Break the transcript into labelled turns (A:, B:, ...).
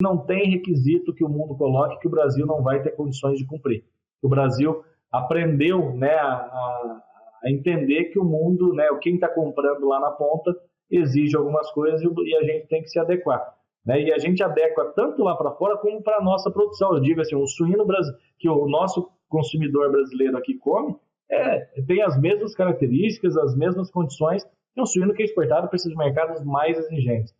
A: não tem requisito que o mundo coloque que o Brasil não vai ter condições de cumprir. O Brasil aprendeu né, a, a entender que o mundo, né, quem está comprando lá na ponta, exige algumas coisas e a gente tem que se adequar. Né? E a gente adequa tanto lá para fora como para a nossa produção. Eu digo assim, o suíno que o nosso consumidor brasileiro aqui come é, tem as mesmas características, as mesmas condições que um suíno que é exportado para esses mercados mais exigentes.